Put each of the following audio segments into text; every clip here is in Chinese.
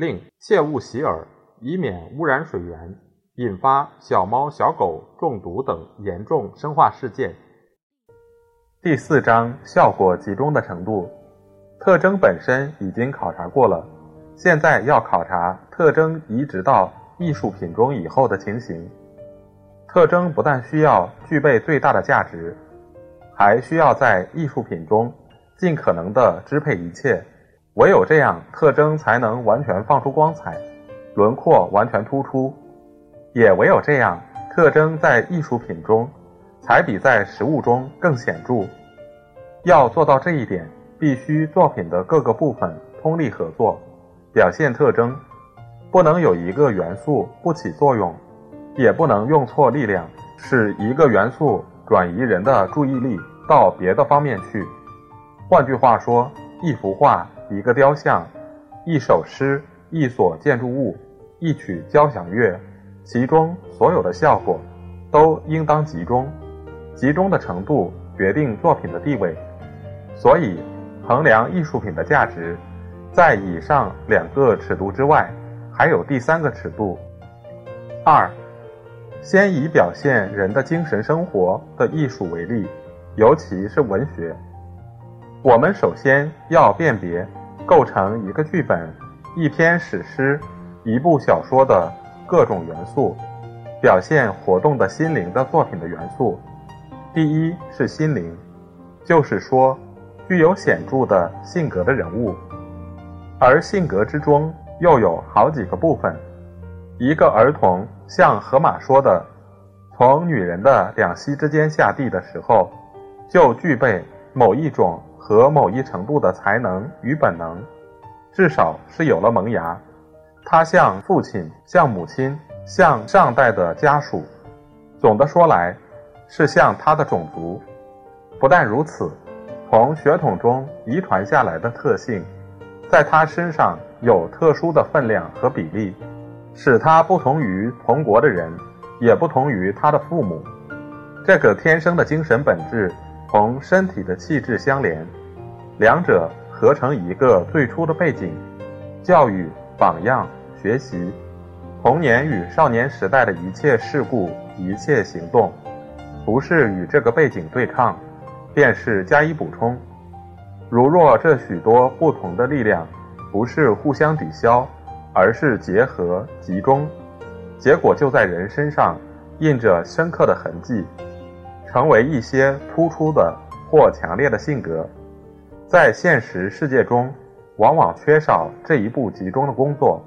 另切勿洗耳，以免污染水源，引发小猫小狗中毒等严重生化事件。第四章效果集中的程度，特征本身已经考察过了，现在要考察特征移植到艺术品中以后的情形。特征不但需要具备最大的价值，还需要在艺术品中尽可能的支配一切。唯有这样，特征才能完全放出光彩，轮廓完全突出。也唯有这样，特征在艺术品中才比在实物中更显著。要做到这一点，必须作品的各个部分通力合作，表现特征，不能有一个元素不起作用。也不能用错力量，使一个元素转移人的注意力到别的方面去。换句话说，一幅画、一个雕像、一首诗、一所建筑物、一曲交响乐，其中所有的效果都应当集中。集中的程度决定作品的地位。所以，衡量艺术品的价值，在以上两个尺度之外，还有第三个尺度。二。先以表现人的精神生活的艺术为例，尤其是文学。我们首先要辨别构成一个剧本、一篇史诗、一部小说的各种元素，表现活动的心灵的作品的元素。第一是心灵，就是说具有显著的性格的人物，而性格之中又有好几个部分。一个儿童像河马说的，从女人的两膝之间下地的时候，就具备某一种和某一程度的才能与本能，至少是有了萌芽。他像父亲，像母亲，像上代的家属，总的说来，是像他的种族。不但如此，从血统中遗传下来的特性，在他身上有特殊的分量和比例。使他不同于同国的人，也不同于他的父母。这个天生的精神本质同身体的气质相连，两者合成一个最初的背景。教育、榜样、学习，童年与少年时代的一切事故、一切行动，不是与这个背景对抗，便是加以补充。如若这许多不同的力量不是互相抵消。而是结合集中，结果就在人身上印着深刻的痕迹，成为一些突出的或强烈的性格。在现实世界中，往往缺少这一步集中的工作，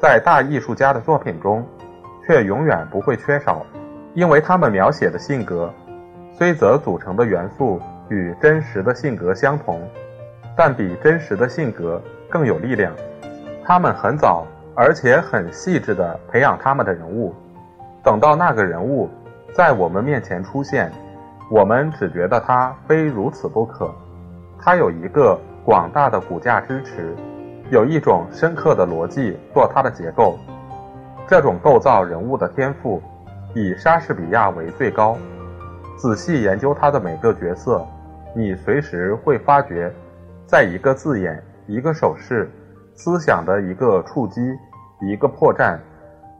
在大艺术家的作品中，却永远不会缺少，因为他们描写的性格，虽则组成的元素与真实的性格相同，但比真实的性格更有力量。他们很早，而且很细致地培养他们的人物。等到那个人物在我们面前出现，我们只觉得他非如此不可。他有一个广大的骨架支持，有一种深刻的逻辑做他的结构。这种构造人物的天赋，以莎士比亚为最高。仔细研究他的每个角色，你随时会发觉，在一个字眼、一个手势。思想的一个触击，一个破绽，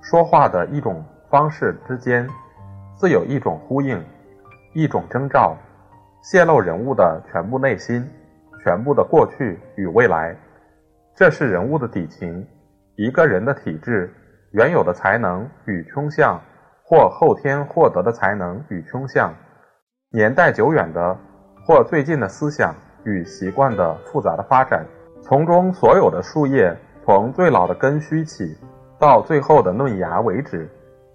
说话的一种方式之间，自有一种呼应，一种征兆，泄露人物的全部内心，全部的过去与未来。这是人物的底情，一个人的体质，原有的才能与倾向，或后天获得的才能与倾向，年代久远的或最近的思想与习惯的复杂的发展。从中所有的树叶，从最老的根须起，到最后的嫩芽为止，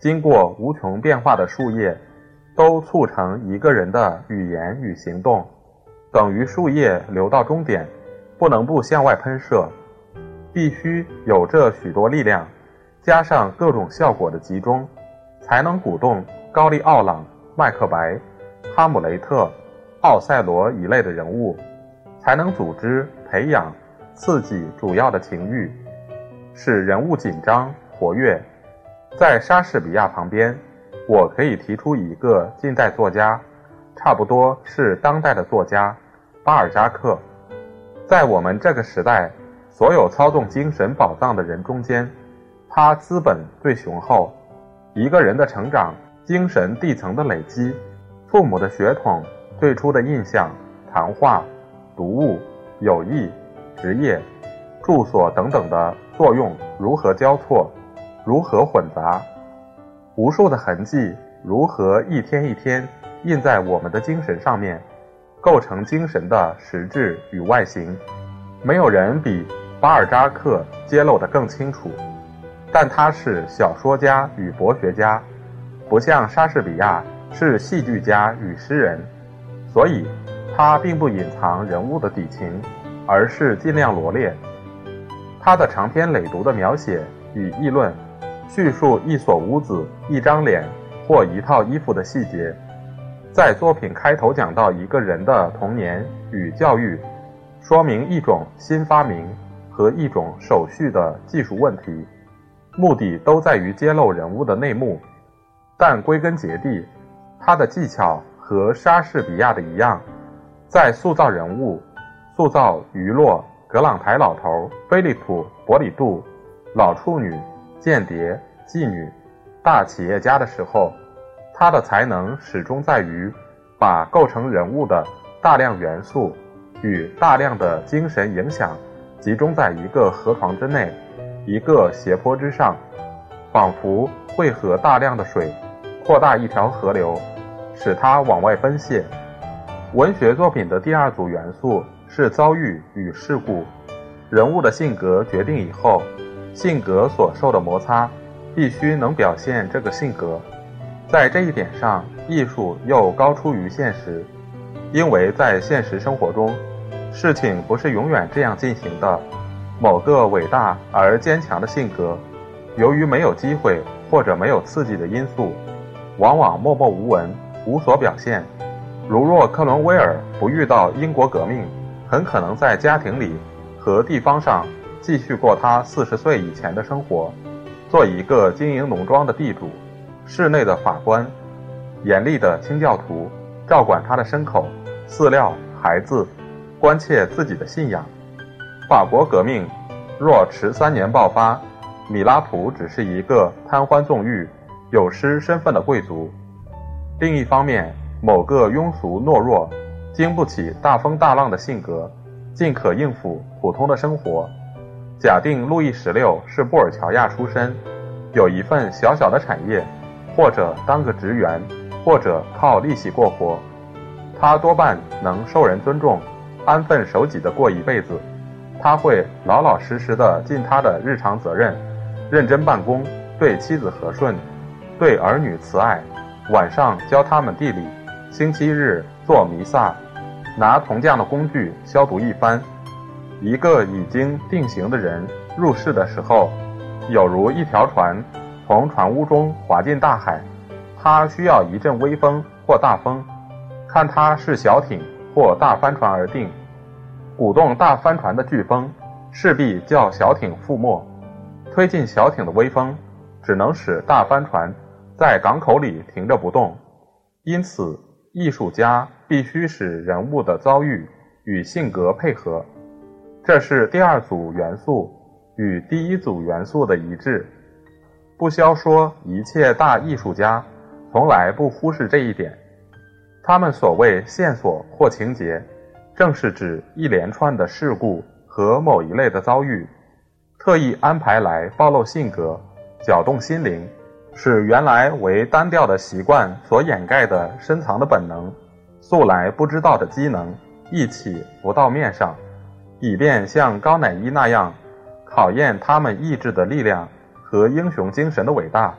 经过无穷变化的树叶，都促成一个人的语言与行动，等于树叶流到终点，不能不向外喷射，必须有这许多力量，加上各种效果的集中，才能鼓动高利奥朗、麦克白、哈姆雷特、奥赛罗一类的人物，才能组织、培养、刺激主要的情欲，使人物紧张活跃。在莎士比亚旁边，我可以提出一个近代作家，差不多是当代的作家巴尔扎克。在我们这个时代，所有操纵精神宝藏的人中间。他资本最雄厚，一个人的成长、精神地层的累积、父母的血统、最初的印象、谈话、读物、友谊、职业、住所等等的作用如何交错，如何混杂，无数的痕迹如何一天一天印在我们的精神上面，构成精神的实质与外形，没有人比巴尔扎克揭露得更清楚。但他是小说家与博学家，不像莎士比亚是戏剧家与诗人，所以他并不隐藏人物的底情，而是尽量罗列。他的长篇累牍的描写与议论，叙述一所屋子、一张脸或一套衣服的细节，在作品开头讲到一个人的童年与教育，说明一种新发明和一种手续的技术问题。目的都在于揭露人物的内幕，但归根结底，他的技巧和莎士比亚的一样，在塑造人物、塑造于洛、格朗台老头、菲利普、伯里杜、老处女、间谍、妓女、大企业家的时候，他的才能始终在于把构成人物的大量元素与大量的精神影响集中在一个河床之内。一个斜坡之上，仿佛汇合大量的水，扩大一条河流，使它往外奔泻。文学作品的第二组元素是遭遇与事故。人物的性格决定以后，性格所受的摩擦，必须能表现这个性格。在这一点上，艺术又高出于现实，因为在现实生活中，事情不是永远这样进行的。某个伟大而坚强的性格，由于没有机会或者没有刺激的因素，往往默默无闻，无所表现。如若克伦威尔不遇到英国革命，很可能在家庭里和地方上继续过他四十岁以前的生活，做一个经营农庄的地主，室内的法官，严厉的清教徒，照管他的牲口、饲料、孩子，关切自己的信仰。法国革命若迟三年爆发，米拉图只是一个贪欢纵欲、有失身份的贵族。另一方面，某个庸俗懦弱、经不起大风大浪的性格，尽可应付普通的生活。假定路易十六是布尔乔亚出身，有一份小小的产业，或者当个职员，或者靠利息过活，他多半能受人尊重，安分守己地过一辈子。他会老老实实的尽他的日常责任，认真办公，对妻子和顺，对儿女慈爱，晚上教他们地理，星期日做弥撒，拿铜匠的工具消毒一番。一个已经定型的人入世的时候，有如一条船从船坞中滑进大海，他需要一阵微风或大风，看他是小艇或大帆船而定。鼓动大帆船的飓风，势必叫小艇覆没；推进小艇的微风，只能使大帆船在港口里停着不动。因此，艺术家必须使人物的遭遇与性格配合。这是第二组元素与第一组元素的一致。不消说，一切大艺术家从来不忽视这一点。他们所谓线索或情节。正是指一连串的事故和某一类的遭遇，特意安排来暴露性格、搅动心灵，使原来为单调的习惯所掩盖的深藏的本能、素来不知道的机能一起浮到面上，以便像高乃伊那样考验他们意志的力量和英雄精神的伟大，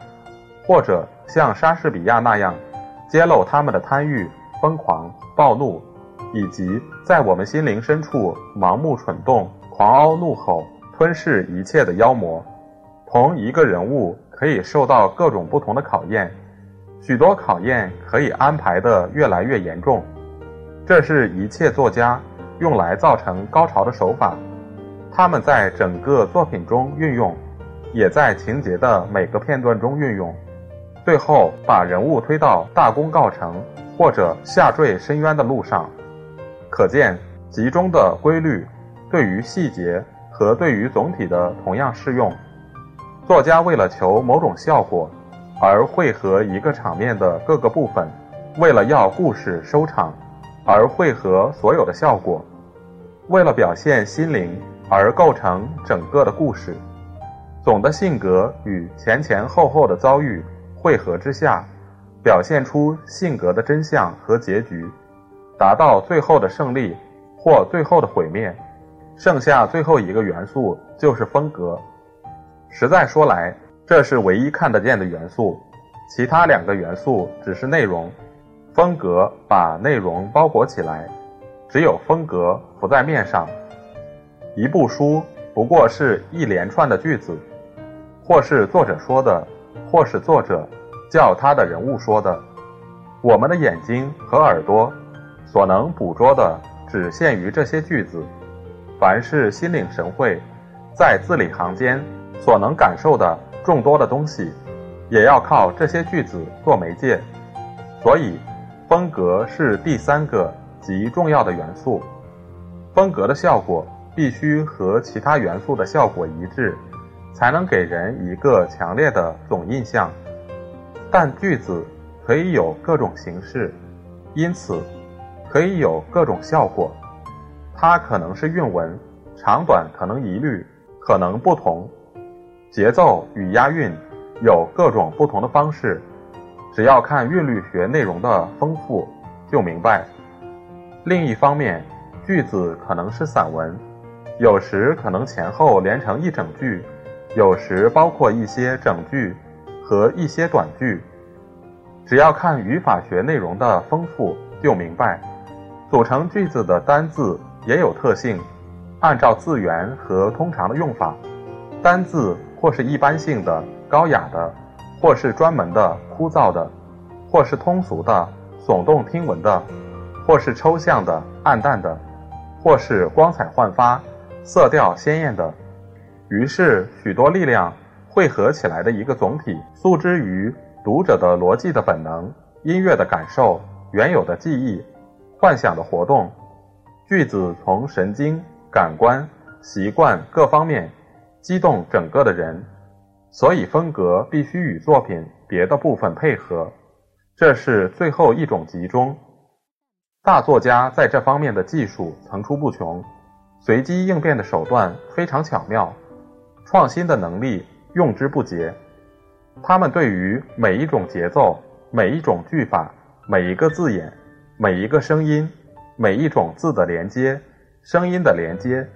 或者像莎士比亚那样揭露他们的贪欲、疯狂、暴怒。以及在我们心灵深处盲目蠢动、狂嗷怒吼、吞噬一切的妖魔。同一个人物可以受到各种不同的考验，许多考验可以安排的越来越严重。这是一切作家用来造成高潮的手法，他们在整个作品中运用，也在情节的每个片段中运用，最后把人物推到大功告成或者下坠深渊的路上。可见集中的规律对于细节和对于总体的同样适用。作家为了求某种效果而汇合一个场面的各个部分，为了要故事收场而汇合所有的效果，为了表现心灵而构成整个的故事。总的性格与前前后后的遭遇汇合之下，表现出性格的真相和结局，达到最后的胜利或最后的毁灭。剩下最后一个元素就是风格。实在说来，这是唯一看得见的元素，其他两个元素只是内容。风格把内容包裹起来，只有风格浮在面上。一部书不过是一连串的句子，或是作者说的，或是作者叫他的人物说的。我们的眼睛和耳朵所能捕捉的只限于这些句子。凡是心领神会，在字里行间。所能感受的众多的东西，也要靠这些句子做媒介，所以风格是第三个极重要的元素。风格的效果必须和其他元素的效果一致，才能给人一个强烈的总印象。但句子可以有各种形式，因此可以有各种效果。它可能是韵文，长短可能一律，可能不同。节奏与押韵有各种不同的方式，只要看韵律学内容的丰富就明白。另一方面，句子可能是散文，有时可能前后连成一整句，有时包括一些整句和一些短句。只要看语法学内容的丰富就明白。组成句子的单字也有特性，按照字源和通常的用法，单字。或是一般性的、高雅的，或是专门的、枯燥的，或是通俗的、耸动听闻的，或是抽象的、暗淡的，或是光彩焕发、色调鲜艳的。于是，许多力量汇合起来的一个总体，诉之于读者的逻辑的本能、音乐的感受、原有的记忆、幻想的活动。句子从神经、感官、习惯各方面。激动整个的人，所以风格必须与作品别的部分配合，这是最后一种集中。大作家在这方面的技术层出不穷，随机应变的手段非常巧妙，创新的能力用之不竭。他们对于每一种节奏、每一种句法、每一个字眼、每一个声音、每一种字的连接、声音的连接、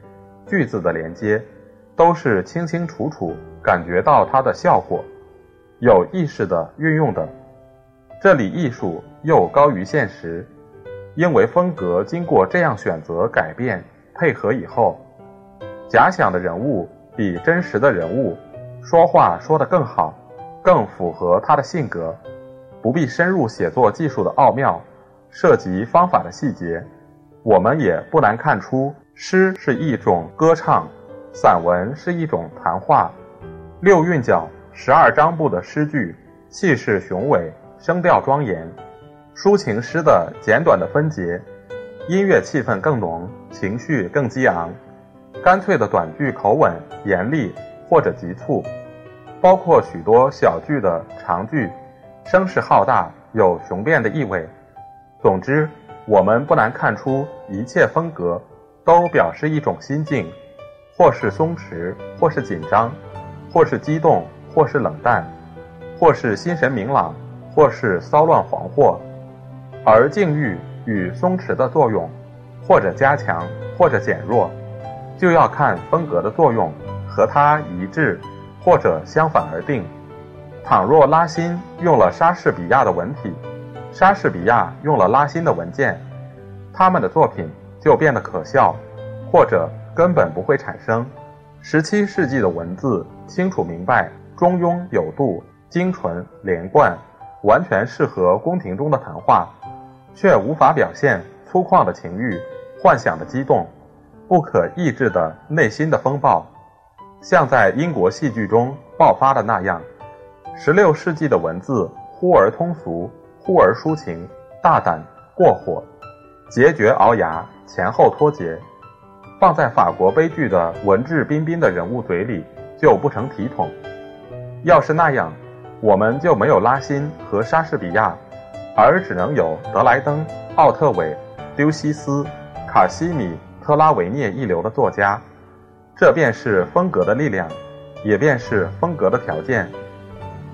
句子的连接。都是清清楚楚感觉到它的效果，有意识的运用的。这里艺术又高于现实，因为风格经过这样选择、改变、配合以后，假想的人物比真实的人物说话说得更好，更符合他的性格。不必深入写作技术的奥妙，涉及方法的细节，我们也不难看出，诗是一种歌唱。散文是一种谈话，六韵脚、十二章部的诗句，气势雄伟，声调庄严；抒情诗的简短的分节，音乐气氛更浓，情绪更激昂；干脆的短句口吻严厉或者急促，包括许多小句的长句，声势浩大，有雄辩的意味。总之，我们不难看出，一切风格都表示一种心境。或是松弛，或是紧张，或是激动，或是冷淡，或是心神明朗，或是骚乱惶惑。而境遇与松弛的作用，或者加强，或者减弱，就要看风格的作用和它一致，或者相反而定。倘若拉辛用了莎士比亚的文体，莎士比亚用了拉辛的文件，他们的作品就变得可笑，或者。根本不会产生，十七世纪的文字清楚明白，中庸有度，精纯连贯，完全适合宫廷中的谈话，却无法表现粗犷的情欲、幻想的激动、不可抑制的内心的风暴，像在英国戏剧中爆发的那样。十六世纪的文字忽而通俗，忽而抒情，大胆过火，孑绝鳌牙，前后脱节。放在法国悲剧的文质彬彬的人物嘴里就不成体统。要是那样，我们就没有拉辛和莎士比亚，而只能有德莱登、奥特韦、丢西斯、卡西米特拉维涅一流的作家。这便是风格的力量，也便是风格的条件。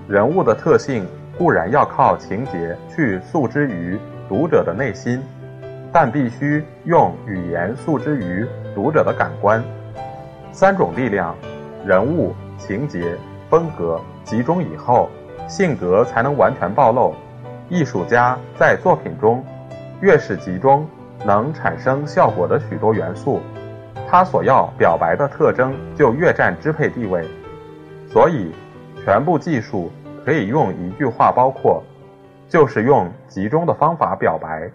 人物的特性固然要靠情节去诉之于读者的内心。但必须用语言诉之于读者的感官，三种力量，人物、情节、风格集中以后，性格才能完全暴露。艺术家在作品中越是集中能产生效果的许多元素，他所要表白的特征就越占支配地位。所以，全部技术可以用一句话包括，就是用集中的方法表白。